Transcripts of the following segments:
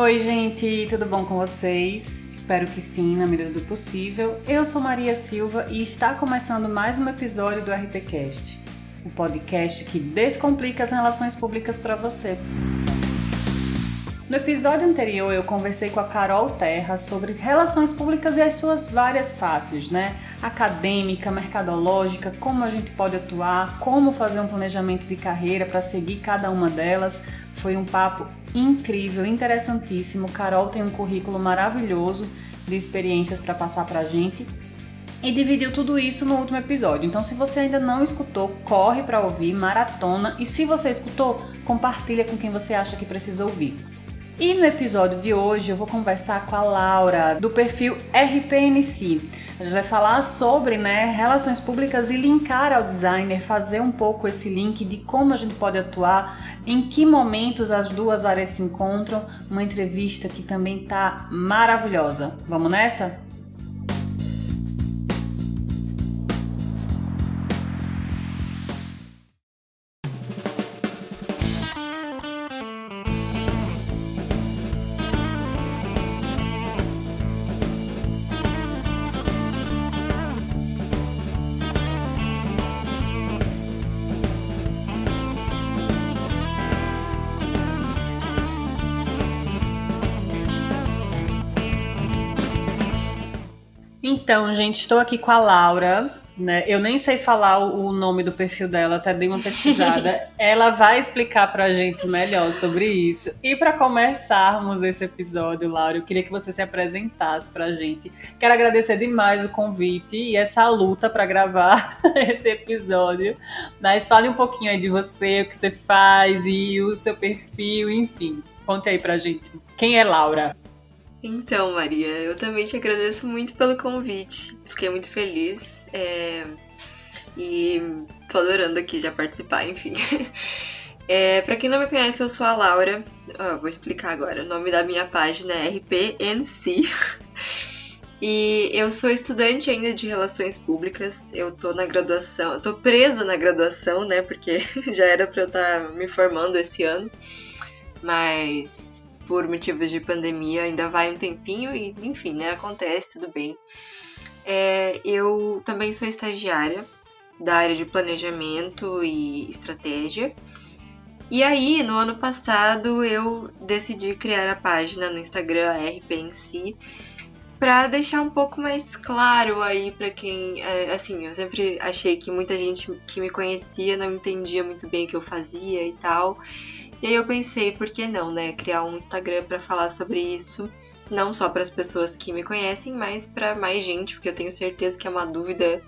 Oi, gente, tudo bom com vocês? Espero que sim, na medida do possível. Eu sou Maria Silva e está começando mais um episódio do RPCast, o podcast que descomplica as relações públicas para você. No episódio anterior, eu conversei com a Carol Terra sobre relações públicas e as suas várias faces, né? Acadêmica, mercadológica, como a gente pode atuar, como fazer um planejamento de carreira para seguir cada uma delas. Foi um papo incrível, interessantíssimo. Carol tem um currículo maravilhoso de experiências para passar para a gente e dividiu tudo isso no último episódio. Então, se você ainda não escutou, corre para ouvir, maratona e se você escutou, compartilha com quem você acha que precisa ouvir. E no episódio de hoje eu vou conversar com a Laura do perfil RPNC. A gente vai falar sobre né, relações públicas e linkar ao designer, fazer um pouco esse link de como a gente pode atuar, em que momentos as duas áreas se encontram. Uma entrevista que também tá maravilhosa. Vamos nessa? Então, gente, estou aqui com a Laura. Né? Eu nem sei falar o nome do perfil dela, até dei uma pesquisada. Ela vai explicar para a gente melhor sobre isso. E para começarmos esse episódio, Laura, eu queria que você se apresentasse para a gente. Quero agradecer demais o convite e essa luta para gravar esse episódio. Mas fale um pouquinho aí de você, o que você faz e o seu perfil, enfim. Conte aí para a gente. Quem é Laura? Então, Maria, eu também te agradeço muito pelo convite. Fiquei muito feliz. É... E tô adorando aqui já participar, enfim. É, para quem não me conhece, eu sou a Laura. vou explicar agora. O nome da minha página é RPNC. E eu sou estudante ainda de Relações Públicas. Eu tô na graduação, eu tô presa na graduação, né? Porque já era para eu estar tá me formando esse ano. Mas por motivos de pandemia ainda vai um tempinho e, enfim, né, acontece, tudo bem. É, eu também sou estagiária da área de planejamento e estratégia. E aí, no ano passado, eu decidi criar a página no Instagram, a RPNC, para deixar um pouco mais claro aí para quem, é, assim, eu sempre achei que muita gente que me conhecia não entendia muito bem o que eu fazia e tal. E aí eu pensei, por que não, né, criar um Instagram para falar sobre isso, não só para as pessoas que me conhecem, mas para mais gente, porque eu tenho certeza que é uma dúvida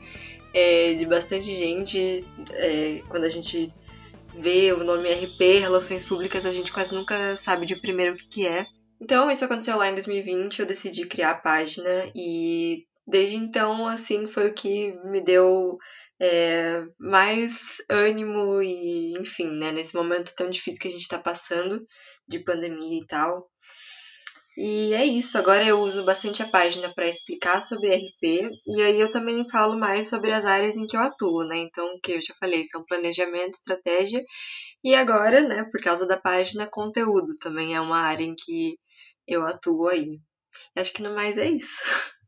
é, de bastante gente. É, quando a gente vê o nome RP, Relações Públicas, a gente quase nunca sabe de primeiro o que, que é. Então, isso aconteceu lá em 2020, eu decidi criar a página e desde então, assim, foi o que me deu é, mais ânimo e, enfim, né, nesse momento tão difícil que a gente está passando de pandemia e tal. E é isso, agora eu uso bastante a página para explicar sobre RP e aí eu também falo mais sobre as áreas em que eu atuo, né? Então, o que eu já falei, são planejamento, estratégia e agora, né, por causa da página, conteúdo também é uma área em que eu atuo aí. Acho que no mais é isso.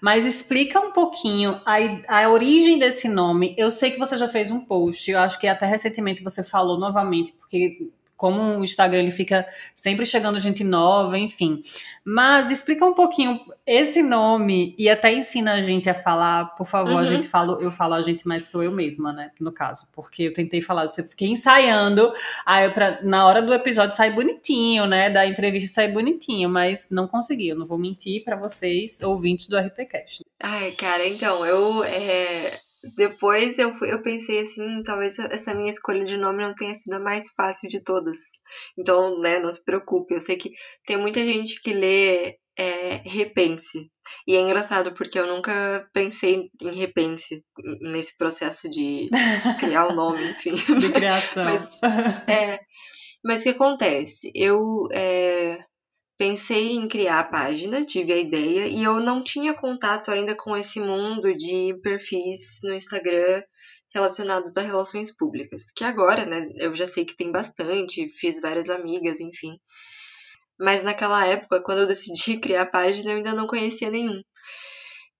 Mas explica um pouquinho a, a origem desse nome. Eu sei que você já fez um post, eu acho que até recentemente você falou novamente, porque como o Instagram ele fica sempre chegando gente nova, enfim. Mas explica um pouquinho esse nome e até ensina a gente a falar, por favor, uhum. a gente fala, eu falo a gente, mas sou eu mesma, né, no caso, porque eu tentei falar, eu fiquei ensaiando, aí pra, na hora do episódio sai bonitinho, né, da entrevista sai bonitinho, mas não consegui, eu não vou mentir para vocês, ouvintes do RPcast. Ai, cara, então, eu é, depois eu, eu pensei assim, talvez essa minha escolha de nome não tenha sido a mais fácil de todas. Então, né, não se preocupe. Eu sei que tem muita gente que lê é, repense. E é engraçado porque eu nunca pensei em repense nesse processo de criar o um nome, enfim. De criação. mas, é, mas o que acontece? Eu é, pensei em criar a página, tive a ideia e eu não tinha contato ainda com esse mundo de perfis no Instagram relacionados a relações públicas, que agora, né, eu já sei que tem bastante, fiz várias amigas, enfim. Mas naquela época, quando eu decidi criar a página, eu ainda não conhecia nenhum.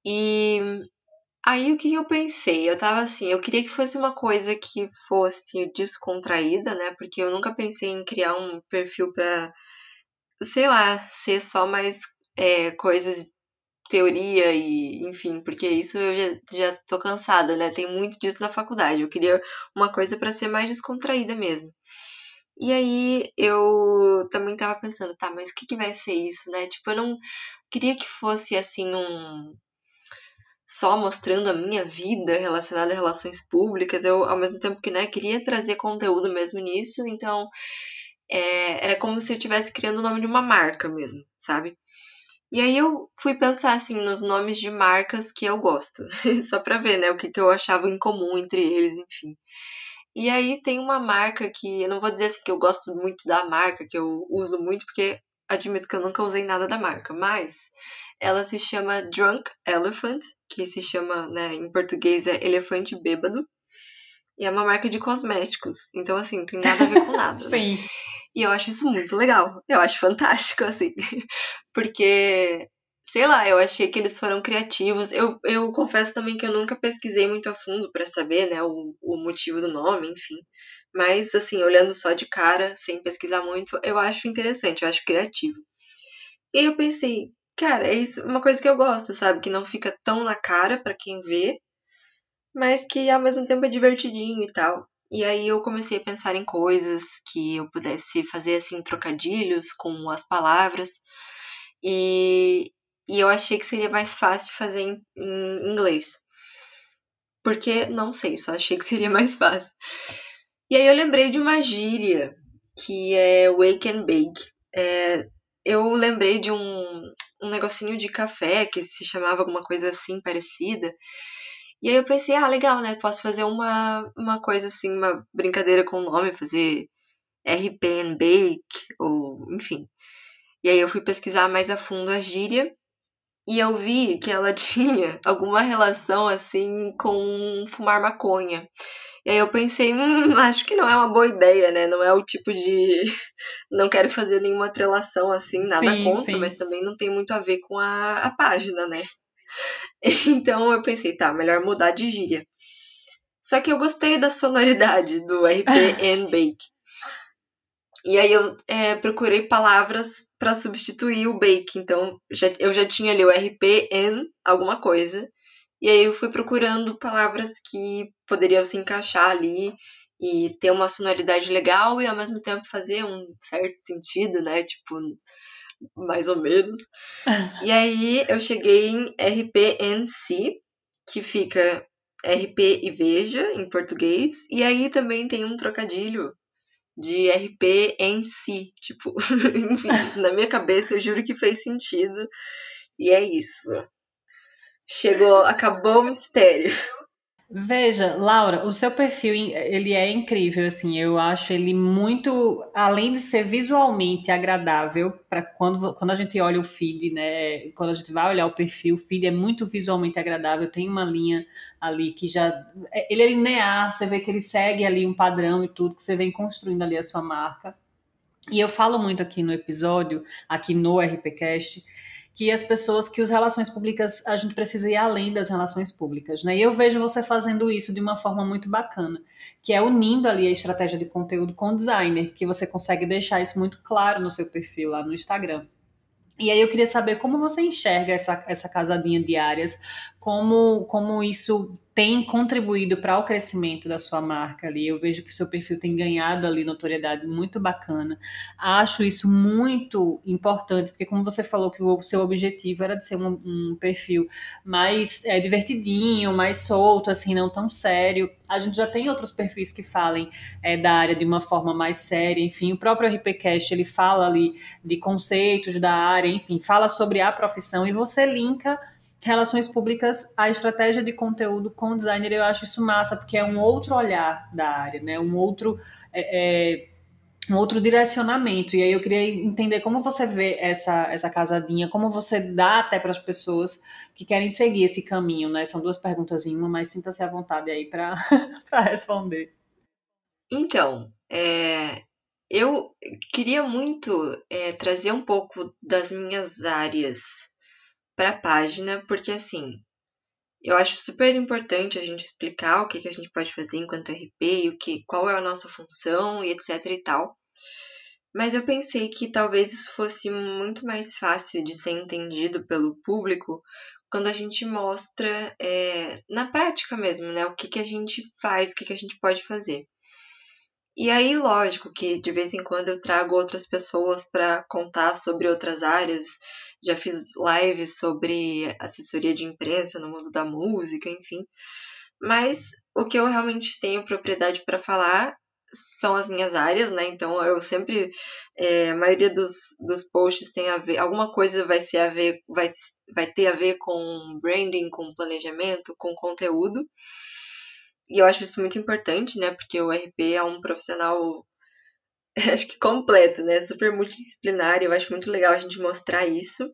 E aí o que eu pensei? Eu tava assim, eu queria que fosse uma coisa que fosse descontraída, né? Porque eu nunca pensei em criar um perfil pra, sei lá, ser só mais é, coisas teoria e, enfim, porque isso eu já, já tô cansada, né? Tem muito disso na faculdade. Eu queria uma coisa para ser mais descontraída mesmo. E aí eu também tava pensando, tá, mas o que, que vai ser isso, né? Tipo, eu não queria que fosse assim um só mostrando a minha vida relacionada a relações públicas. Eu, ao mesmo tempo que, né, queria trazer conteúdo mesmo nisso, então é, era como se eu estivesse criando o nome de uma marca mesmo, sabe? E aí eu fui pensar assim nos nomes de marcas que eu gosto, só para ver, né, o que, que eu achava em comum entre eles, enfim. E aí tem uma marca que eu não vou dizer assim que eu gosto muito da marca, que eu uso muito, porque admito que eu nunca usei nada da marca, mas ela se chama Drunk Elephant, que se chama, né, em português é elefante bêbado. E é uma marca de cosméticos. Então, assim, tem nada a ver com nada. Né? Sim. Né? E eu acho isso muito legal. Eu acho fantástico, assim. Porque, sei lá, eu achei que eles foram criativos. Eu, eu confesso também que eu nunca pesquisei muito a fundo para saber, né, o, o motivo do nome, enfim. Mas, assim, olhando só de cara, sem pesquisar muito, eu acho interessante, eu acho criativo. E eu pensei, cara, é isso, uma coisa que eu gosto, sabe? Que não fica tão na cara para quem vê, mas que ao mesmo tempo é divertidinho e tal. E aí eu comecei a pensar em coisas que eu pudesse fazer assim trocadilhos com as palavras. E, e eu achei que seria mais fácil fazer em, em inglês. Porque não sei, só achei que seria mais fácil. E aí eu lembrei de uma gíria que é wake and bake. É, eu lembrei de um, um negocinho de café que se chamava alguma coisa assim parecida. E aí eu pensei, ah, legal, né? Posso fazer uma, uma coisa assim, uma brincadeira com o nome, fazer RP and Bake, ou enfim. E aí eu fui pesquisar mais a fundo a gíria e eu vi que ela tinha alguma relação assim com fumar maconha. E aí eu pensei, hum, acho que não é uma boa ideia, né? Não é o tipo de. Não quero fazer nenhuma atrelação assim, nada sim, contra, sim. mas também não tem muito a ver com a, a página, né? Então eu pensei, tá, melhor mudar de gíria. Só que eu gostei da sonoridade do RP and Bake. E aí eu é, procurei palavras para substituir o bake. Então já, eu já tinha ali o RP and alguma coisa. E aí eu fui procurando palavras que poderiam se encaixar ali e ter uma sonoridade legal e ao mesmo tempo fazer um certo sentido, né? Tipo, mais ou menos. e aí eu cheguei em RPNC, que fica RP e Veja em português, e aí também tem um trocadilho de RP em si, tipo, enfim, na minha cabeça eu juro que fez sentido. E é isso. Chegou, acabou o mistério. Veja, Laura, o seu perfil ele é incrível, assim, eu acho ele muito, além de ser visualmente agradável para quando, quando a gente olha o feed, né? Quando a gente vai olhar o perfil, o feed é muito visualmente agradável, tem uma linha ali que já é, ele é linear, você vê que ele segue ali um padrão e tudo que você vem construindo ali a sua marca. E eu falo muito aqui no episódio, aqui no RPcast, que as pessoas, que as relações públicas, a gente precisa ir além das relações públicas, né? E eu vejo você fazendo isso de uma forma muito bacana, que é unindo ali a estratégia de conteúdo com o designer, que você consegue deixar isso muito claro no seu perfil lá no Instagram. E aí eu queria saber como você enxerga essa, essa casadinha de áreas, como, como isso tem contribuído para o crescimento da sua marca ali. Eu vejo que seu perfil tem ganhado ali notoriedade muito bacana. Acho isso muito importante, porque como você falou que o seu objetivo era de ser um, um perfil mais é, divertidinho, mais solto, assim, não tão sério. A gente já tem outros perfis que falem é, da área de uma forma mais séria, enfim, o próprio RPCast, ele fala ali de conceitos da área, enfim, fala sobre a profissão e você linka relações públicas, a estratégia de conteúdo com designer, eu acho isso massa, porque é um outro olhar da área, né? Um outro, é, é, um outro direcionamento. E aí eu queria entender como você vê essa, essa casadinha, como você dá até para as pessoas que querem seguir esse caminho, né? São duas perguntas em uma, mas sinta-se à vontade aí para responder. Então, é, eu queria muito é, trazer um pouco das minhas áreas para a página, porque assim, eu acho super importante a gente explicar o que, que a gente pode fazer enquanto RP e o que, qual é a nossa função e etc e tal. Mas eu pensei que talvez isso fosse muito mais fácil de ser entendido pelo público quando a gente mostra é, na prática mesmo, né? O que, que a gente faz, o que, que a gente pode fazer. E aí, lógico que de vez em quando eu trago outras pessoas para contar sobre outras áreas. Já fiz lives sobre assessoria de imprensa no mundo da música, enfim. Mas o que eu realmente tenho propriedade para falar são as minhas áreas, né? Então eu sempre. É, a maioria dos, dos posts tem a ver. Alguma coisa vai, ser a ver, vai, vai ter a ver com branding, com planejamento, com conteúdo. E eu acho isso muito importante, né? Porque o RP é um profissional, acho que completo, né? Super multidisciplinar. Eu acho muito legal a gente mostrar isso.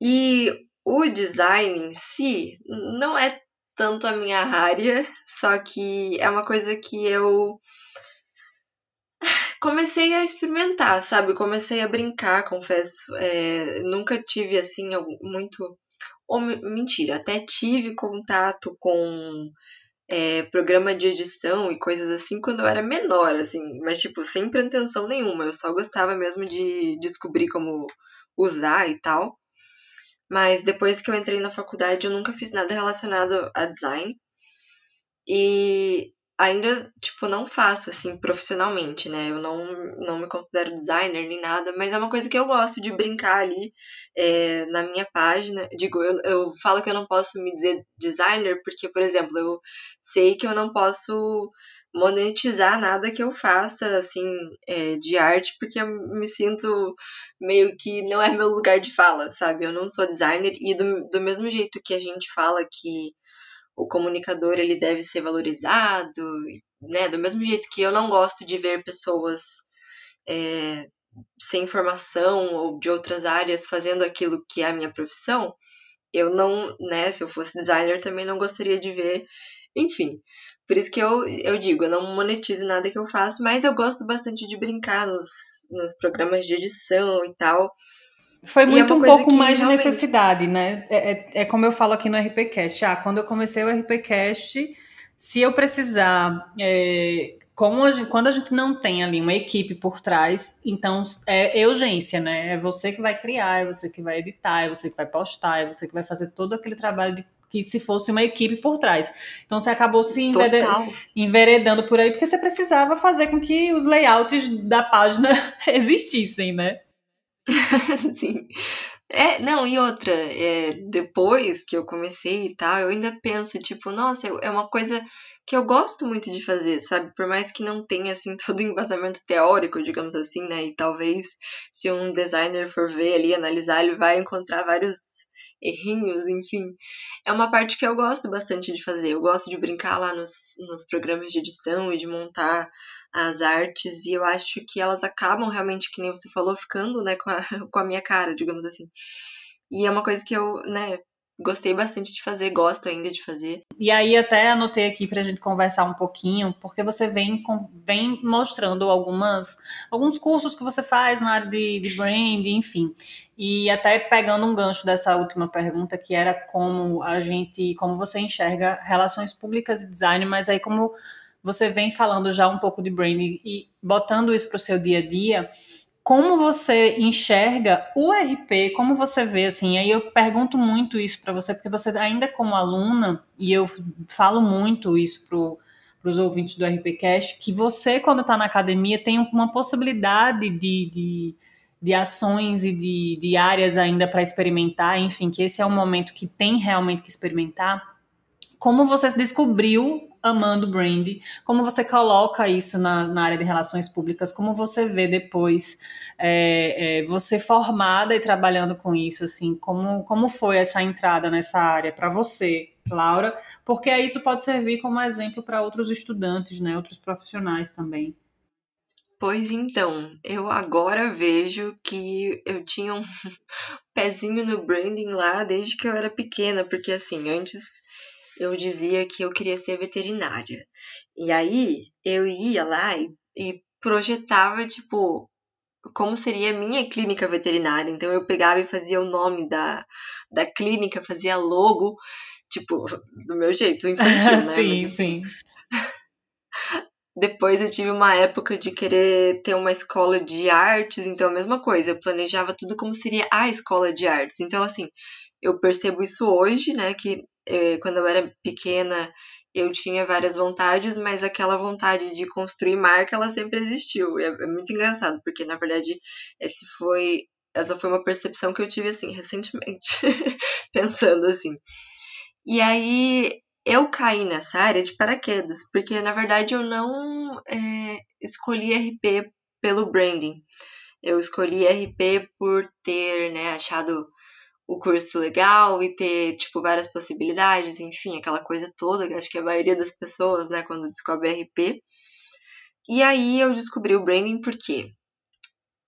E o design em si não é tanto a minha área, só que é uma coisa que eu comecei a experimentar, sabe? Comecei a brincar, confesso. É, nunca tive assim muito. Ou, mentira, até tive contato com é, programa de edição e coisas assim quando eu era menor, assim, mas tipo, sem pretensão nenhuma, eu só gostava mesmo de descobrir como usar e tal. Mas depois que eu entrei na faculdade, eu nunca fiz nada relacionado a design. E ainda, tipo, não faço, assim, profissionalmente, né? Eu não, não me considero designer nem nada, mas é uma coisa que eu gosto de brincar ali é, na minha página. Digo, eu, eu falo que eu não posso me dizer designer porque, por exemplo, eu sei que eu não posso monetizar nada que eu faça, assim, é, de arte, porque eu me sinto meio que não é meu lugar de fala, sabe? Eu não sou designer e do, do mesmo jeito que a gente fala que o comunicador ele deve ser valorizado, né? Do mesmo jeito que eu não gosto de ver pessoas é, sem formação ou de outras áreas fazendo aquilo que é a minha profissão, eu não, né? Se eu fosse designer também não gostaria de ver, enfim. Por isso que eu, eu digo, eu não monetizo nada que eu faço, mas eu gosto bastante de brincar nos, nos programas de edição e tal. Foi é muito é um pouco mais realmente... de necessidade, né? É, é, é, como eu falo aqui no RPCast. Ah, quando eu comecei o RPCast, se eu precisar. É, como a gente, quando a gente não tem ali uma equipe por trás, então é urgência, né? É você que vai criar, é você que vai editar, é você que vai postar, é você que vai fazer todo aquele trabalho de, que se fosse uma equipe por trás. Então você acabou se enveredando por aí porque você precisava fazer com que os layouts da página existissem, né? Sim. É, não, e outra, é, depois que eu comecei e tal, eu ainda penso, tipo, nossa, é uma coisa que eu gosto muito de fazer, sabe? Por mais que não tenha, assim, todo o embasamento teórico, digamos assim, né? E talvez se um designer for ver ali, analisar, ele vai encontrar vários errinhos, enfim. É uma parte que eu gosto bastante de fazer. Eu gosto de brincar lá nos, nos programas de edição e de montar as artes, e eu acho que elas acabam realmente, que nem você falou, ficando, né, com a, com a minha cara, digamos assim. E é uma coisa que eu, né, gostei bastante de fazer, gosto ainda de fazer. E aí até anotei aqui para a gente conversar um pouquinho, porque você vem, vem mostrando algumas, alguns cursos que você faz na área de, de brand, enfim. E até pegando um gancho dessa última pergunta, que era como a gente, como você enxerga relações públicas e design, mas aí como você vem falando já um pouco de branding e botando isso para o seu dia a dia, como você enxerga o RP, como você vê assim? Aí eu pergunto muito isso para você, porque você ainda como aluna, e eu falo muito isso para os ouvintes do RPcast, que você quando está na academia tem uma possibilidade de, de, de ações e de, de áreas ainda para experimentar, enfim, que esse é um momento que tem realmente que experimentar. Como você descobriu amando brand, como você coloca isso na, na, área de relações públicas, como você vê depois é, é, você formada e trabalhando com isso, assim, como, como foi essa entrada nessa área para você, Laura? Porque isso pode servir como exemplo para outros estudantes, né, outros profissionais também. Pois então, eu agora vejo que eu tinha um pezinho no branding lá desde que eu era pequena, porque assim, antes eu dizia que eu queria ser veterinária. E aí eu ia lá e, e projetava, tipo, como seria a minha clínica veterinária. Então eu pegava e fazia o nome da, da clínica, fazia logo, tipo, do meu jeito, infantil, né? sim, Mas, sim. Depois eu tive uma época de querer ter uma escola de artes, então a mesma coisa, eu planejava tudo como seria a escola de artes. Então, assim, eu percebo isso hoje, né? Que eh, quando eu era pequena eu tinha várias vontades, mas aquela vontade de construir marca, ela sempre existiu. É, é muito engraçado, porque na verdade esse foi essa foi uma percepção que eu tive assim recentemente, pensando assim. E aí eu caí nessa área de paraquedas, porque na verdade eu não é, escolhi RP pelo branding. Eu escolhi RP por ter né, achado o curso legal e ter, tipo, várias possibilidades, enfim, aquela coisa toda, que acho que a maioria das pessoas, né, quando descobre RP. E aí eu descobri o branding porque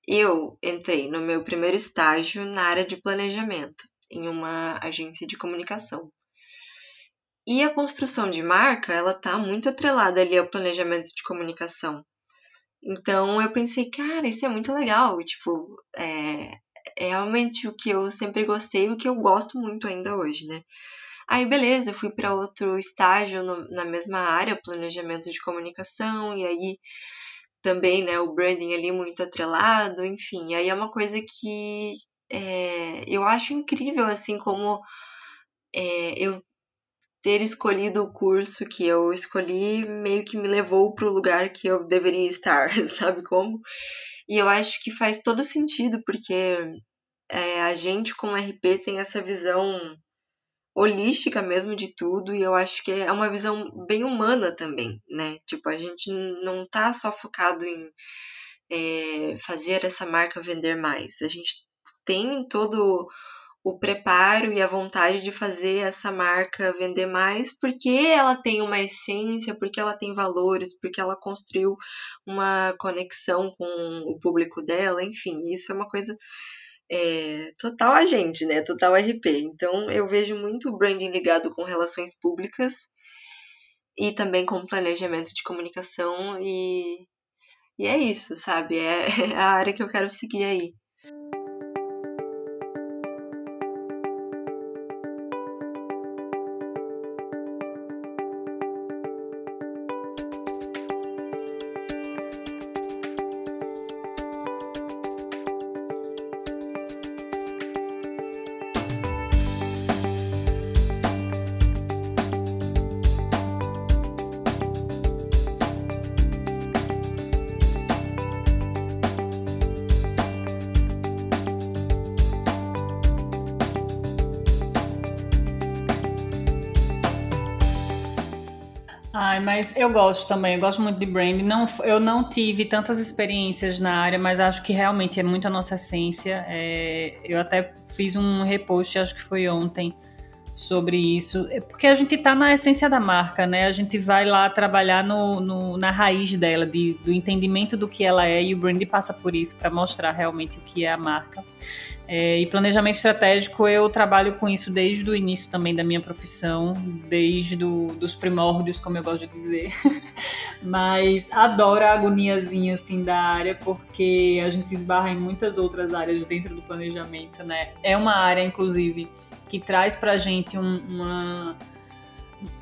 eu entrei no meu primeiro estágio na área de planejamento, em uma agência de comunicação. E a construção de marca, ela tá muito atrelada ali ao planejamento de comunicação. Então eu pensei, cara, isso é muito legal. Tipo, é, é realmente o que eu sempre gostei, o que eu gosto muito ainda hoje, né? Aí, beleza, fui para outro estágio no, na mesma área, planejamento de comunicação, e aí também, né, o branding ali muito atrelado, enfim. Aí é uma coisa que é, eu acho incrível, assim, como é, eu ter escolhido o curso que eu escolhi meio que me levou para o lugar que eu deveria estar, sabe como? E eu acho que faz todo sentido, porque é, a gente com RP tem essa visão holística mesmo de tudo, e eu acho que é uma visão bem humana também, né? Tipo, a gente não tá só focado em é, fazer essa marca vender mais. A gente tem todo o preparo e a vontade de fazer essa marca vender mais, porque ela tem uma essência, porque ela tem valores, porque ela construiu uma conexão com o público dela, enfim, isso é uma coisa é, total agente, né? Total RP. Então eu vejo muito o branding ligado com relações públicas e também com planejamento de comunicação e, e é isso, sabe? É, é a área que eu quero seguir aí. Ai, mas eu gosto também, eu gosto muito de brand. Não, eu não tive tantas experiências na área, mas acho que realmente é muito a nossa essência. É, eu até fiz um repost, acho que foi ontem, sobre isso. É porque a gente está na essência da marca, né? A gente vai lá trabalhar no, no, na raiz dela, de, do entendimento do que ela é, e o brand passa por isso, para mostrar realmente o que é a marca. É, e planejamento estratégico, eu trabalho com isso desde o início também da minha profissão, desde do, dos primórdios, como eu gosto de dizer. Mas adoro a agoniazinha assim da área, porque a gente esbarra em muitas outras áreas dentro do planejamento, né? É uma área, inclusive, que traz pra gente um, uma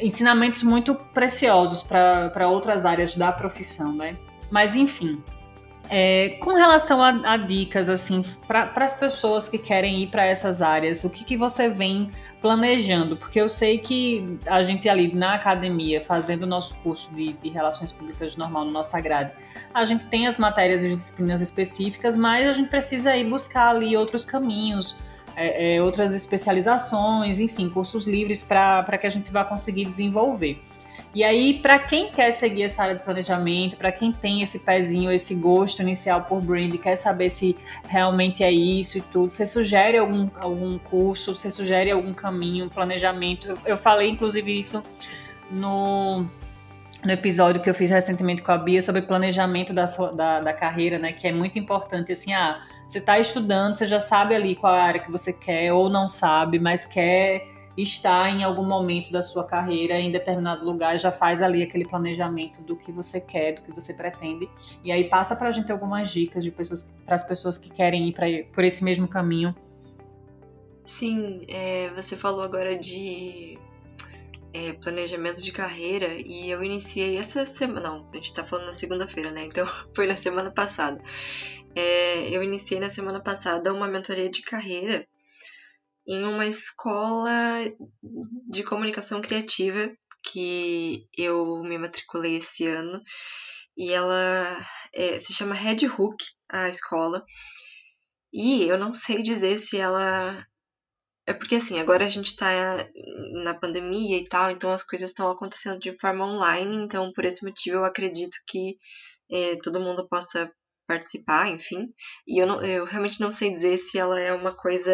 ensinamentos muito preciosos para outras áreas da profissão, né? Mas enfim, é, com relação a, a dicas, assim, para as pessoas que querem ir para essas áreas, o que, que você vem planejando? Porque eu sei que a gente ali na academia, fazendo o nosso curso de, de Relações Públicas normal no nosso grade, a gente tem as matérias e disciplinas específicas, mas a gente precisa ir buscar ali outros caminhos, é, é, outras especializações, enfim, cursos livres para que a gente vá conseguir desenvolver. E aí, para quem quer seguir essa área de planejamento, para quem tem esse pezinho, esse gosto inicial por brand, quer saber se realmente é isso e tudo, você sugere algum, algum curso, você sugere algum caminho, planejamento? Eu, eu falei, inclusive, isso no, no episódio que eu fiz recentemente com a Bia sobre planejamento da, sua, da, da carreira, né? Que é muito importante, assim, ah, você está estudando, você já sabe ali qual é a área que você quer ou não sabe, mas quer está em algum momento da sua carreira em determinado lugar, já faz ali aquele planejamento do que você quer, do que você pretende, e aí passa para a gente algumas dicas de pessoas para as pessoas que querem ir pra, por esse mesmo caminho. Sim, é, você falou agora de é, planejamento de carreira e eu iniciei essa semana. Não, a gente tá falando na segunda-feira, né? Então foi na semana passada. É, eu iniciei na semana passada uma mentoria de carreira em uma escola de comunicação criativa que eu me matriculei esse ano e ela é, se chama Red Hook, a escola. E eu não sei dizer se ela é porque assim, agora a gente tá na pandemia e tal, então as coisas estão acontecendo de forma online, então por esse motivo eu acredito que é, todo mundo possa participar, enfim. E eu, não, eu realmente não sei dizer se ela é uma coisa,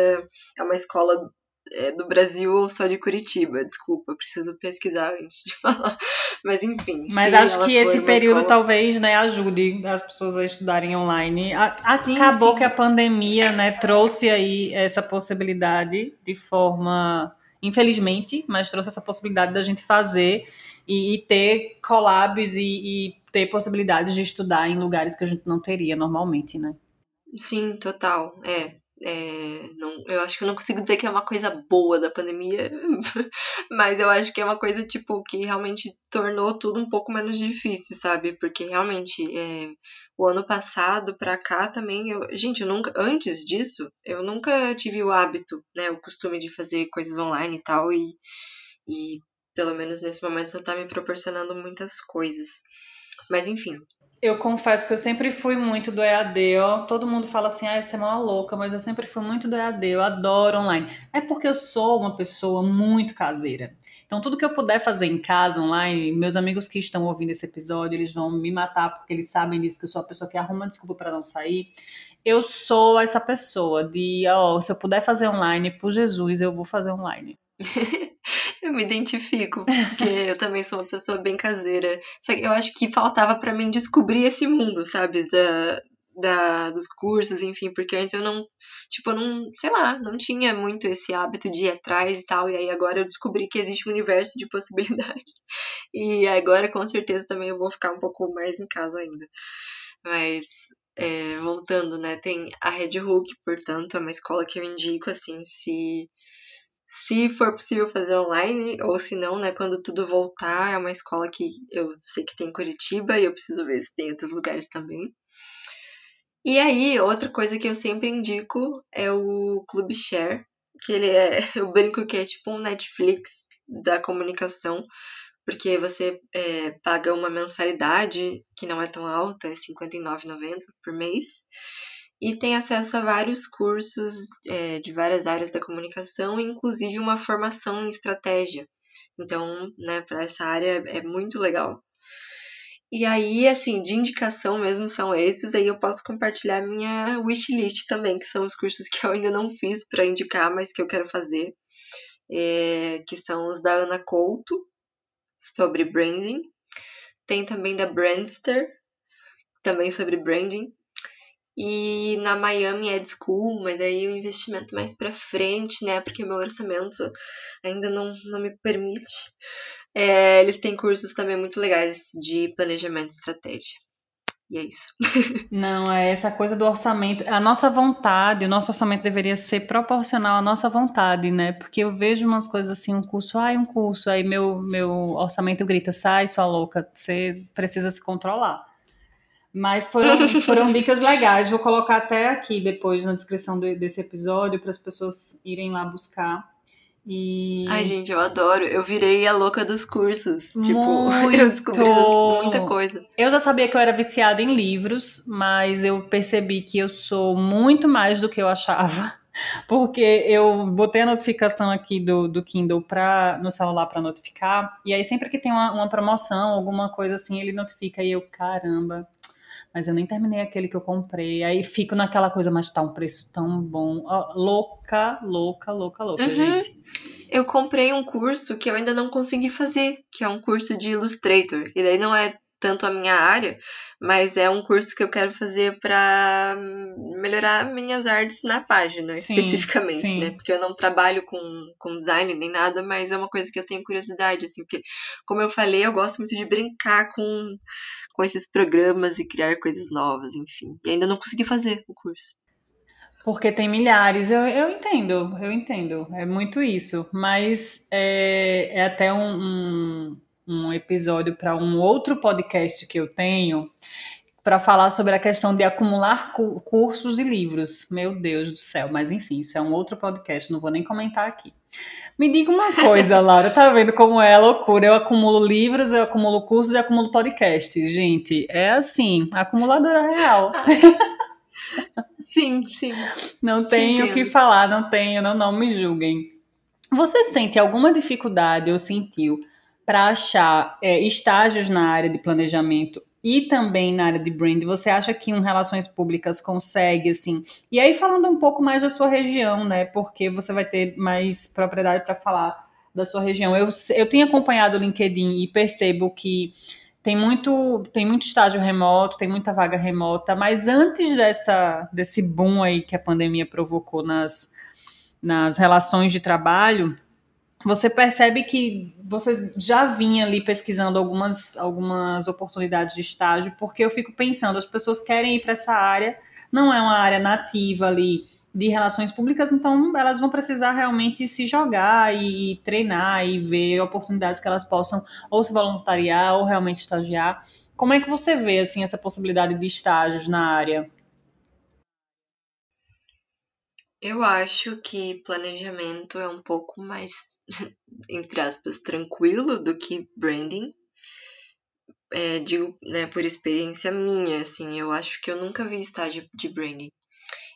é uma escola é, do Brasil ou só de Curitiba. Desculpa, preciso pesquisar antes de falar. Mas enfim. Mas acho que esse período escola... talvez né, ajude as pessoas a estudarem online. A, sim, acabou sim. que a pandemia né, trouxe aí essa possibilidade de forma. Infelizmente, mas trouxe essa possibilidade da gente fazer e, e ter collabs e, e ter possibilidades de estudar em lugares que a gente não teria normalmente, né? Sim, total. É, é, não, eu acho que eu não consigo dizer que é uma coisa boa da pandemia, mas eu acho que é uma coisa, tipo, que realmente tornou tudo um pouco menos difícil, sabe? Porque realmente, é, o ano passado pra cá também, eu, gente, eu nunca, antes disso, eu nunca tive o hábito, né, o costume de fazer coisas online e tal, e, e pelo menos nesse momento tá me proporcionando muitas coisas. Mas enfim, eu confesso que eu sempre fui muito do EAD, ó. Todo mundo fala assim, ah, você é uma louca, mas eu sempre fui muito do EAD, eu adoro online. É porque eu sou uma pessoa muito caseira. Então, tudo que eu puder fazer em casa, online, meus amigos que estão ouvindo esse episódio, eles vão me matar porque eles sabem disso, que eu sou a pessoa que arruma desculpa para não sair. Eu sou essa pessoa de, ó, se eu puder fazer online, por Jesus, eu vou fazer online. Eu me identifico, porque eu também sou uma pessoa bem caseira. Só que eu acho que faltava para mim descobrir esse mundo, sabe? Da, da, dos cursos, enfim, porque antes eu não, tipo, eu não, sei lá, não tinha muito esse hábito de ir atrás e tal, e aí agora eu descobri que existe um universo de possibilidades. E agora, com certeza, também eu vou ficar um pouco mais em casa ainda. Mas, é, voltando, né, tem a Red Hook, portanto, é uma escola que eu indico, assim, se se for possível fazer online, ou se não, né, quando tudo voltar, é uma escola que eu sei que tem em Curitiba e eu preciso ver se tem outros lugares também. E aí, outra coisa que eu sempre indico é o Club Share, que ele é, eu brinco que é tipo um Netflix da comunicação, porque você é, paga uma mensalidade que não é tão alta, é R$ 59,90 por mês, e tem acesso a vários cursos é, de várias áreas da comunicação, inclusive uma formação em estratégia. Então, né, para essa área é muito legal. E aí, assim, de indicação mesmo são esses, aí eu posso compartilhar minha wishlist também, que são os cursos que eu ainda não fiz para indicar, mas que eu quero fazer, é, que são os da Ana Couto, sobre branding. Tem também da Brandster, também sobre branding. E na Miami Ed School, mas aí o investimento mais para frente, né? Porque meu orçamento ainda não, não me permite. É, eles têm cursos também muito legais de planejamento e estratégia. E é isso. Não, é essa coisa do orçamento. A nossa vontade, o nosso orçamento deveria ser proporcional à nossa vontade, né? Porque eu vejo umas coisas assim, um curso, ai, um curso, aí meu, meu orçamento grita, sai, sua louca, você precisa se controlar. Mas foram, foram dicas legais. Vou colocar até aqui depois na descrição de, desse episódio para as pessoas irem lá buscar. E... Ai, gente, eu adoro. Eu virei a louca dos cursos. Muito. Tipo, eu descobri muita coisa. Eu já sabia que eu era viciada em livros, mas eu percebi que eu sou muito mais do que eu achava. Porque eu botei a notificação aqui do, do Kindle pra, no celular para notificar, e aí sempre que tem uma, uma promoção, alguma coisa assim, ele notifica, e eu, caramba, mas eu nem terminei aquele que eu comprei. Aí fico naquela coisa, mas tá um preço tão bom. Oh, louca, louca, louca, louca, uhum. gente. Eu comprei um curso que eu ainda não consegui fazer, que é um curso de Illustrator. E daí não é tanto a minha área, mas é um curso que eu quero fazer para melhorar minhas artes na página, sim, especificamente, sim. né? Porque eu não trabalho com, com design nem nada, mas é uma coisa que eu tenho curiosidade, assim, porque, como eu falei, eu gosto muito de brincar com, com esses programas e criar coisas novas, enfim. E ainda não consegui fazer o curso. Porque tem milhares, eu, eu entendo, eu entendo, é muito isso. Mas é, é até um, um, um episódio para um outro podcast que eu tenho para falar sobre a questão de acumular cu cursos e livros. Meu Deus do céu, mas enfim, isso é um outro podcast, não vou nem comentar aqui. Me diga uma coisa, Laura, tá vendo como é a loucura? Eu acumulo livros, eu acumulo cursos e acumulo podcasts. Gente, é assim, acumuladora real. Sim, sim. Não tenho o que falar, não tenho, não, não me julguem. Você sente alguma dificuldade ou sentiu para achar é, estágios na área de planejamento e também na área de brand? Você acha que um relações públicas consegue assim? E aí falando um pouco mais da sua região, né? Porque você vai ter mais propriedade para falar da sua região. Eu, eu tenho acompanhado o LinkedIn e percebo que tem muito, tem muito estágio remoto, tem muita vaga remota, mas antes dessa, desse boom aí que a pandemia provocou nas, nas relações de trabalho, você percebe que você já vinha ali pesquisando algumas, algumas oportunidades de estágio, porque eu fico pensando, as pessoas querem ir para essa área, não é uma área nativa ali de relações públicas, então elas vão precisar realmente se jogar e treinar e ver oportunidades que elas possam ou se voluntariar ou realmente estagiar. Como é que você vê assim essa possibilidade de estágios na área? Eu acho que planejamento é um pouco mais, entre aspas, tranquilo do que branding. É, digo, né, por experiência minha, assim, eu acho que eu nunca vi estágio de branding.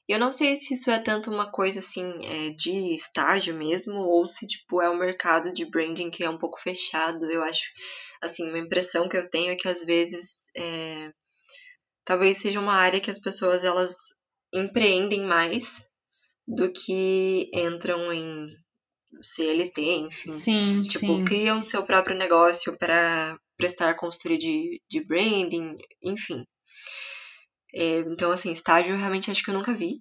Eu não sei se isso é tanto uma coisa assim é, de estágio mesmo, ou se tipo é o mercado de branding que é um pouco fechado. Eu acho, assim, uma impressão que eu tenho é que às vezes é, talvez seja uma área que as pessoas elas empreendem mais do que entram em CLT, enfim. Sim, tipo, sim. criam seu próprio negócio para prestar consultoria de, de branding, enfim. É, então, assim, estágio realmente acho que eu nunca vi.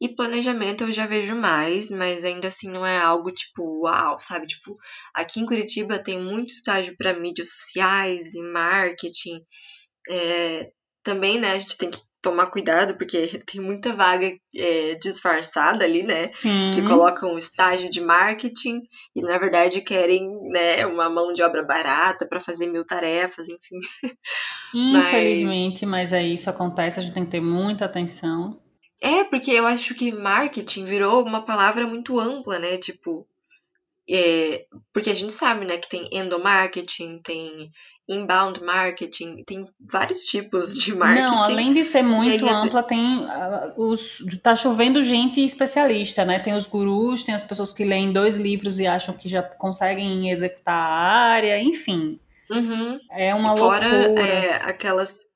E planejamento eu já vejo mais, mas ainda assim não é algo tipo, uau, sabe? Tipo, aqui em Curitiba tem muito estágio para mídias sociais e marketing. É, também, né, a gente tem que tomar cuidado, porque tem muita vaga é, disfarçada ali, né? Sim. Que colocam um estágio de marketing e, na verdade, querem né, uma mão de obra barata para fazer mil tarefas, enfim. Infelizmente, mas... mas aí isso acontece, a gente tem que ter muita atenção. É, porque eu acho que marketing virou uma palavra muito ampla, né? Tipo, é, porque a gente sabe, né, que tem endomarketing, tem inbound marketing, tem vários tipos de marketing. Não, além de ser muito aí, ampla, tem uh, os tá chovendo gente especialista, né? Tem os gurus, tem as pessoas que leem dois livros e acham que já conseguem executar a área, enfim. Uhum. É uma Fora, loucura. É, aquelas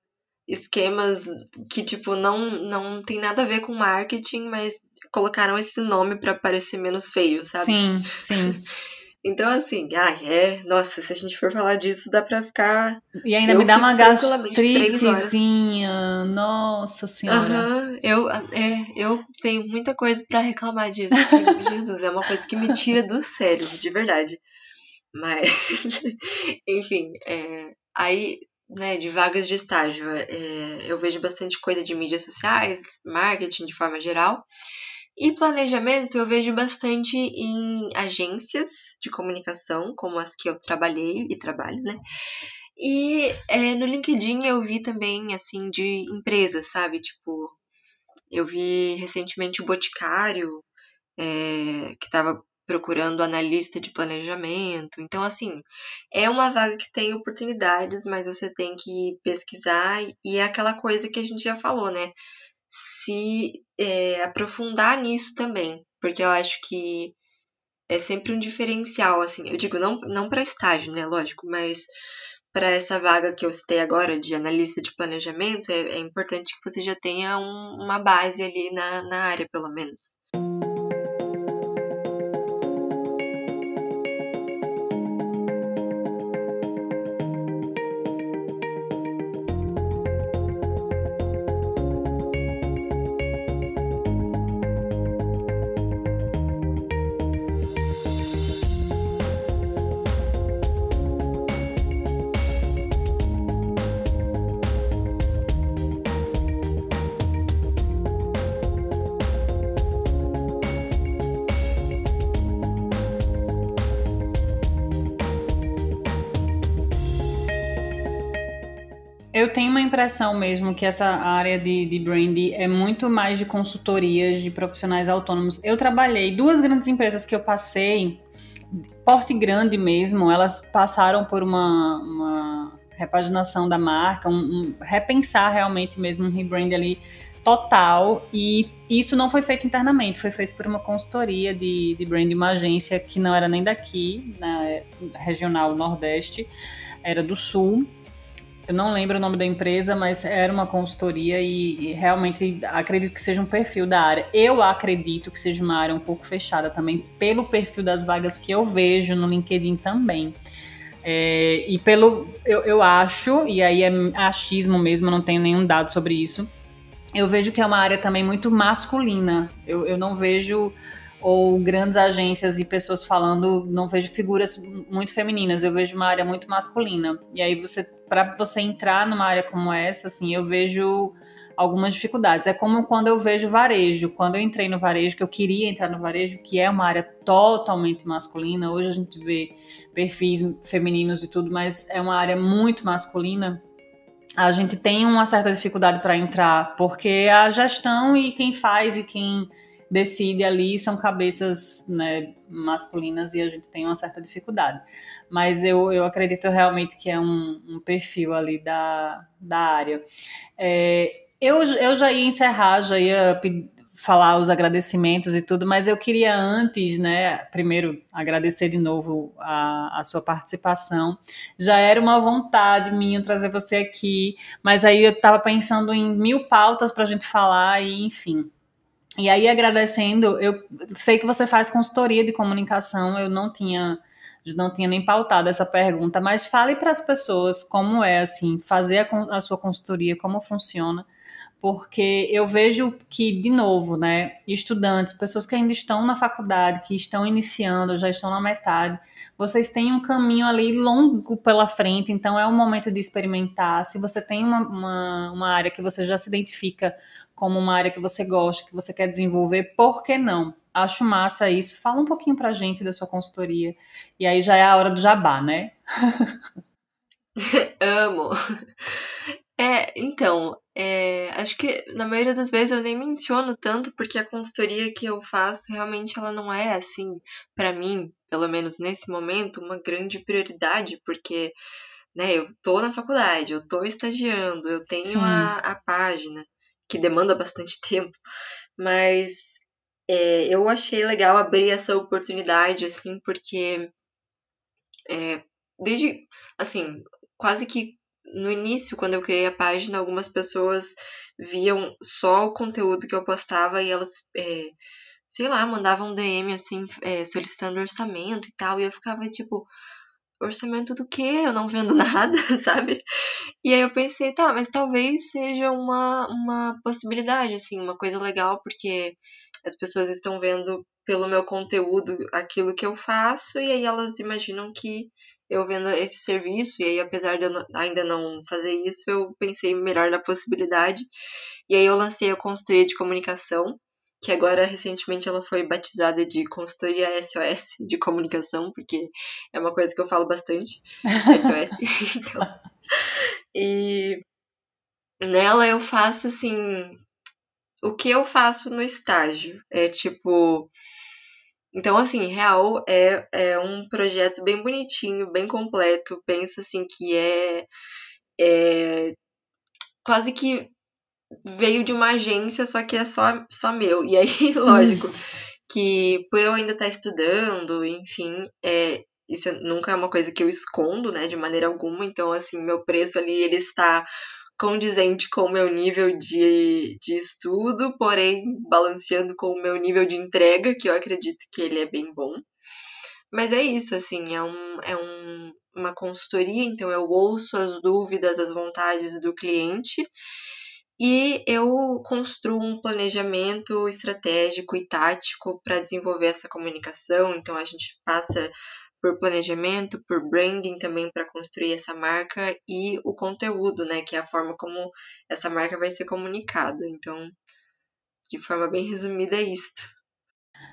esquemas que tipo não não tem nada a ver com marketing, mas colocaram esse nome para parecer menos feio, sabe? Sim, sim. Então, assim, ai, é. Nossa, se a gente for falar disso, dá pra ficar. E ainda me dá uma gastritezinha. Nossa senhora. Aham, uhum, eu, é, eu tenho muita coisa para reclamar disso. Jesus, é uma coisa que me tira do sério, de verdade. Mas, enfim, é, aí, né, de vagas de estágio, é, eu vejo bastante coisa de mídias sociais, marketing de forma geral. E planejamento eu vejo bastante em agências de comunicação, como as que eu trabalhei e trabalho, né? E é, no LinkedIn eu vi também, assim, de empresas, sabe? Tipo, eu vi recentemente o Boticário, é, que estava procurando analista de planejamento. Então, assim, é uma vaga que tem oportunidades, mas você tem que pesquisar e é aquela coisa que a gente já falou, né? Se é, aprofundar nisso também, porque eu acho que é sempre um diferencial, assim, eu digo não, não para estágio, né, lógico, mas para essa vaga que eu citei agora de analista de planejamento, é, é importante que você já tenha um, uma base ali na, na área, pelo menos. Eu tenho uma impressão mesmo que essa área de, de branding é muito mais de consultorias de profissionais autônomos. Eu trabalhei, duas grandes empresas que eu passei, porte grande mesmo, elas passaram por uma, uma repaginação da marca, um, um, repensar realmente mesmo um rebrand ali total e isso não foi feito internamente, foi feito por uma consultoria de, de brand, uma agência que não era nem daqui, na regional Nordeste, era do Sul. Eu não lembro o nome da empresa, mas era uma consultoria e, e, realmente acredito que seja um perfil da área. Eu acredito que seja uma área um pouco fechada também, pelo perfil das vagas que eu vejo no LinkedIn também. É, e pelo. Eu, eu acho, e aí é achismo mesmo, não tenho nenhum dado sobre isso eu vejo que é uma área também muito masculina. Eu, eu não vejo ou grandes agências e pessoas falando, não vejo figuras muito femininas, eu vejo uma área muito masculina. E aí você para você entrar numa área como essa, assim, eu vejo algumas dificuldades. É como quando eu vejo varejo, quando eu entrei no varejo, que eu queria entrar no varejo, que é uma área totalmente masculina. Hoje a gente vê perfis femininos e tudo, mas é uma área muito masculina a gente tem uma certa dificuldade para entrar, porque a gestão e quem faz e quem decide ali são cabeças né, masculinas e a gente tem uma certa dificuldade. Mas eu, eu acredito realmente que é um, um perfil ali da, da área. É, eu, eu já ia encerrar, já ia falar os agradecimentos e tudo, mas eu queria antes, né, primeiro agradecer de novo a, a sua participação. Já era uma vontade minha trazer você aqui, mas aí eu estava pensando em mil pautas para a gente falar e enfim. E aí agradecendo, eu sei que você faz consultoria de comunicação, eu não tinha não tinha nem pautado essa pergunta, mas fale para as pessoas como é assim fazer a, a sua consultoria, como funciona porque eu vejo que, de novo, né, estudantes, pessoas que ainda estão na faculdade, que estão iniciando, já estão na metade, vocês têm um caminho ali longo pela frente, então é o momento de experimentar. Se você tem uma, uma, uma área que você já se identifica como uma área que você gosta, que você quer desenvolver, por que não? Acho massa isso. Fala um pouquinho pra gente da sua consultoria. E aí já é a hora do jabá, né? Amo. É, então, é, acho que na maioria das vezes eu nem menciono tanto porque a consultoria que eu faço realmente ela não é assim, para mim, pelo menos nesse momento, uma grande prioridade, porque né, eu tô na faculdade, eu tô estagiando, eu tenho a, a, página, que demanda bastante tempo, mas é, eu achei legal abrir essa oportunidade, assim, porque é, desde, assim, quase que no início, quando eu criei a página, algumas pessoas viam só o conteúdo que eu postava e elas, é, sei lá, mandavam DM assim, é, solicitando orçamento e tal. E eu ficava tipo, orçamento do quê? Eu não vendo nada, sabe? E aí eu pensei, tá, mas talvez seja uma, uma possibilidade, assim, uma coisa legal, porque as pessoas estão vendo pelo meu conteúdo aquilo que eu faço e aí elas imaginam que eu vendo esse serviço, e aí apesar de eu ainda não fazer isso, eu pensei melhor na possibilidade. E aí eu lancei a consultoria de comunicação, que agora recentemente ela foi batizada de consultoria SOS de comunicação, porque é uma coisa que eu falo bastante, SOS. então, e nela eu faço assim, o que eu faço no estágio é tipo então, assim, Real é, é um projeto bem bonitinho, bem completo. Pensa, assim, que é, é quase que veio de uma agência, só que é só, só meu. E aí, lógico, que por eu ainda estar estudando, enfim, é, isso nunca é uma coisa que eu escondo, né, de maneira alguma. Então, assim, meu preço ali, ele está condizente com o meu nível de, de estudo, porém balanceando com o meu nível de entrega, que eu acredito que ele é bem bom. Mas é isso, assim, é, um, é um, uma consultoria, então eu ouço as dúvidas, as vontades do cliente e eu construo um planejamento estratégico e tático para desenvolver essa comunicação. Então a gente passa por planejamento, por branding também para construir essa marca e o conteúdo, né, que é a forma como essa marca vai ser comunicada. Então, de forma bem resumida, é isto.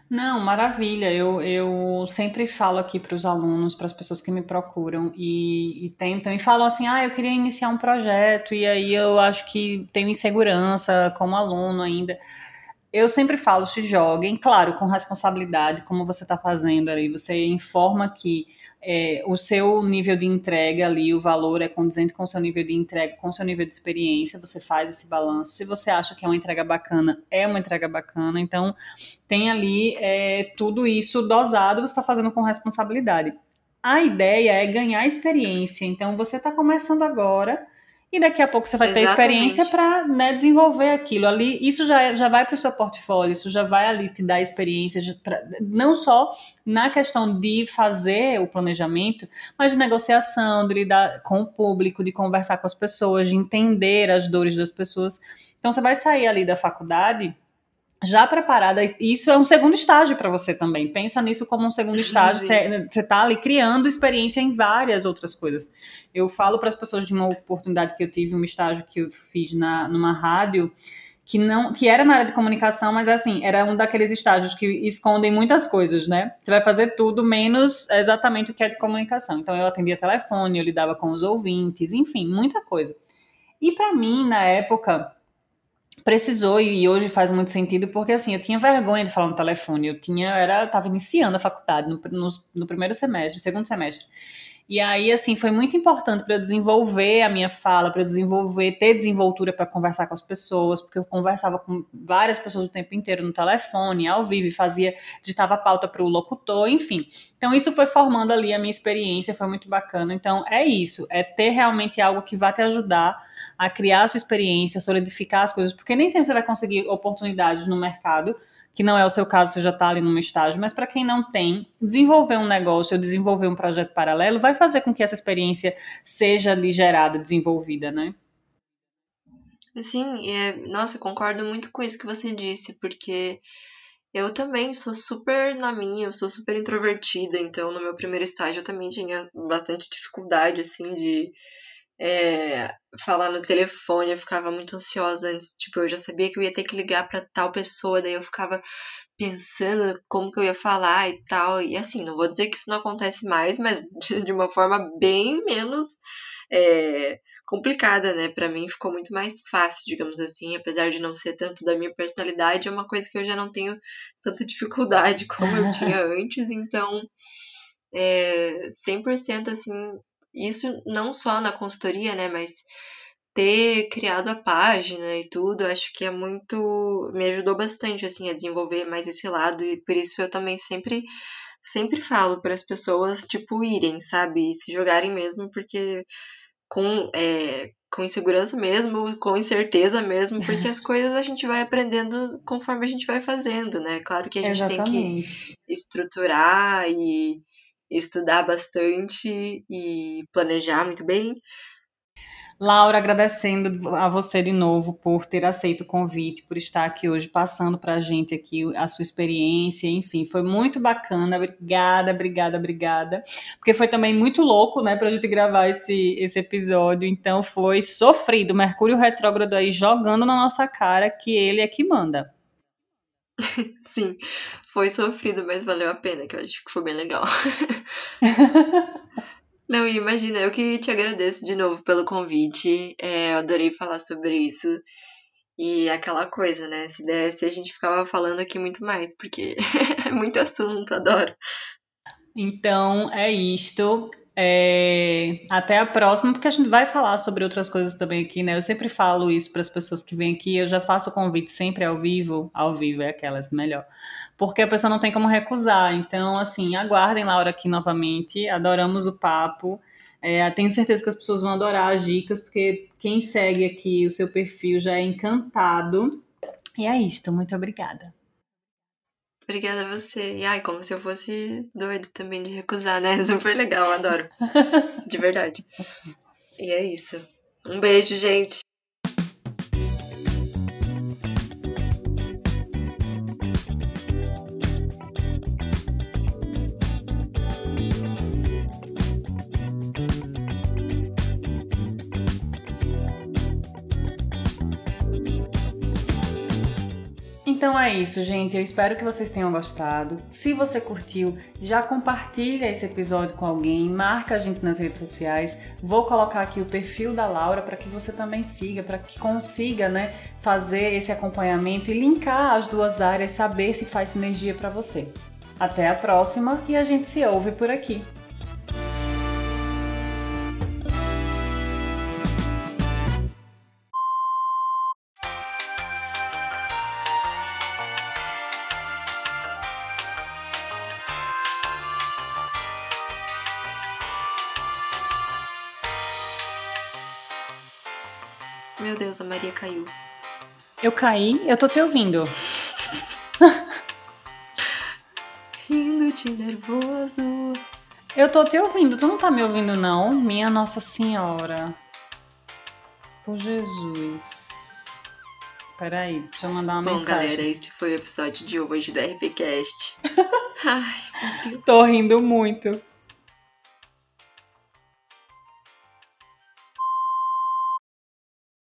Não, maravilha. Eu, eu sempre falo aqui para os alunos, para as pessoas que me procuram e, e, tentam e falam assim: ah, eu queria iniciar um projeto e aí eu acho que tenho insegurança como aluno ainda. Eu sempre falo: se joguem, claro, com responsabilidade, como você está fazendo ali. Você informa que é, o seu nível de entrega ali, o valor é condizente com o seu nível de entrega, com o seu nível de experiência, você faz esse balanço. Se você acha que é uma entrega bacana, é uma entrega bacana. Então, tem ali é, tudo isso dosado, você está fazendo com responsabilidade. A ideia é ganhar experiência. Então, você está começando agora e daqui a pouco você vai Exatamente. ter experiência para né, desenvolver aquilo ali. Isso já, já vai para o seu portfólio, isso já vai ali te dar experiência, pra, não só na questão de fazer o planejamento, mas de negociação, de lidar com o público, de conversar com as pessoas, de entender as dores das pessoas. Então você vai sair ali da faculdade já preparada. Isso é um segundo estágio para você também. Pensa nisso como um segundo estágio. Você está ali criando experiência em várias outras coisas. Eu falo para as pessoas de uma oportunidade que eu tive, um estágio que eu fiz na, numa rádio, que não que era na área de comunicação, mas assim, era um daqueles estágios que escondem muitas coisas, né? Você vai fazer tudo menos exatamente o que é de comunicação. Então eu atendia telefone, eu lidava com os ouvintes, enfim, muita coisa. E para mim, na época, precisou e hoje faz muito sentido porque assim eu tinha vergonha de falar no telefone. Eu tinha era estava iniciando a faculdade no, no, no, primeiro semestre segundo semestre e aí assim foi muito importante para eu desenvolver a minha fala para eu desenvolver ter desenvoltura para conversar com as pessoas porque eu conversava com várias pessoas o tempo inteiro no telefone ao vivo fazia digitava pauta para o locutor enfim. Então isso foi formando ali a minha experiência foi muito bacana. Então é isso é ter realmente algo que vá te ajudar a criar a sua experiência, solidificar as coisas, porque nem sempre você vai conseguir oportunidades no mercado, que não é o seu caso, você já está ali num estágio, mas para quem não tem, desenvolver um negócio ou desenvolver um projeto paralelo vai fazer com que essa experiência seja ali gerada, desenvolvida, né? Sim, é, nossa, concordo muito com isso que você disse, porque eu também sou super na minha, eu sou super introvertida, então no meu primeiro estágio eu também tinha bastante dificuldade, assim, de é, falar no telefone, eu ficava muito ansiosa antes. Tipo, eu já sabia que eu ia ter que ligar para tal pessoa, daí eu ficava pensando como que eu ia falar e tal. E assim, não vou dizer que isso não acontece mais, mas de, uma forma bem menos é, complicada, né? Para mim ficou muito mais fácil, digamos assim, apesar de não ser tanto da minha personalidade, é uma coisa que eu já não tenho tanta dificuldade como eu tinha antes, então é, 100% assim, isso não só na consultoria, né, mas ter criado a página e tudo, acho que é muito me ajudou bastante assim a desenvolver mais esse lado e por isso eu também sempre sempre falo para as pessoas tipo irem, sabe, e se jogarem mesmo porque com é, com insegurança mesmo, com incerteza mesmo, porque as coisas a gente vai aprendendo conforme a gente vai fazendo, né? Claro que a gente Exatamente. tem que estruturar e estudar bastante e planejar muito bem. Laura, agradecendo a você de novo por ter aceito o convite, por estar aqui hoje passando para a gente aqui a sua experiência, enfim, foi muito bacana, obrigada, obrigada, obrigada, porque foi também muito louco, né, para a gente gravar esse, esse episódio, então foi sofrido, Mercúrio retrógrado aí jogando na nossa cara que ele é que manda. Sim, foi sofrido, mas valeu a pena, que eu acho que foi bem legal. Não, imagina, eu que te agradeço de novo pelo convite. É, eu adorei falar sobre isso. E aquela coisa, né? Se desse, a gente ficava falando aqui muito mais, porque é muito assunto, adoro. Então é isto. É, até a próxima, porque a gente vai falar sobre outras coisas também aqui, né? Eu sempre falo isso para as pessoas que vêm aqui, eu já faço o convite sempre ao vivo, ao vivo é aquelas melhor, porque a pessoa não tem como recusar. Então, assim, aguardem Laura aqui novamente, adoramos o papo. É, tenho certeza que as pessoas vão adorar as dicas, porque quem segue aqui o seu perfil já é encantado. E é isto, muito obrigada. Obrigada a você. E ai, como se eu fosse doido também de recusar, né? Super legal, adoro. De verdade. E é isso. Um beijo, gente. Então é isso, gente. Eu espero que vocês tenham gostado. Se você curtiu, já compartilha esse episódio com alguém, marca a gente nas redes sociais. Vou colocar aqui o perfil da Laura para que você também siga, para que consiga, né, fazer esse acompanhamento e linkar as duas áreas, saber se faz sinergia para você. Até a próxima e a gente se ouve por aqui. Maria caiu. Eu caí, eu tô te ouvindo. Rindo de nervoso. Eu tô te ouvindo, tu não tá me ouvindo não? Minha Nossa Senhora. Por Jesus. Peraí, deixa eu mandar uma Bom, mensagem. galera, esse foi o episódio de hoje do RPCast. Ai, meu Deus. Tô rindo muito.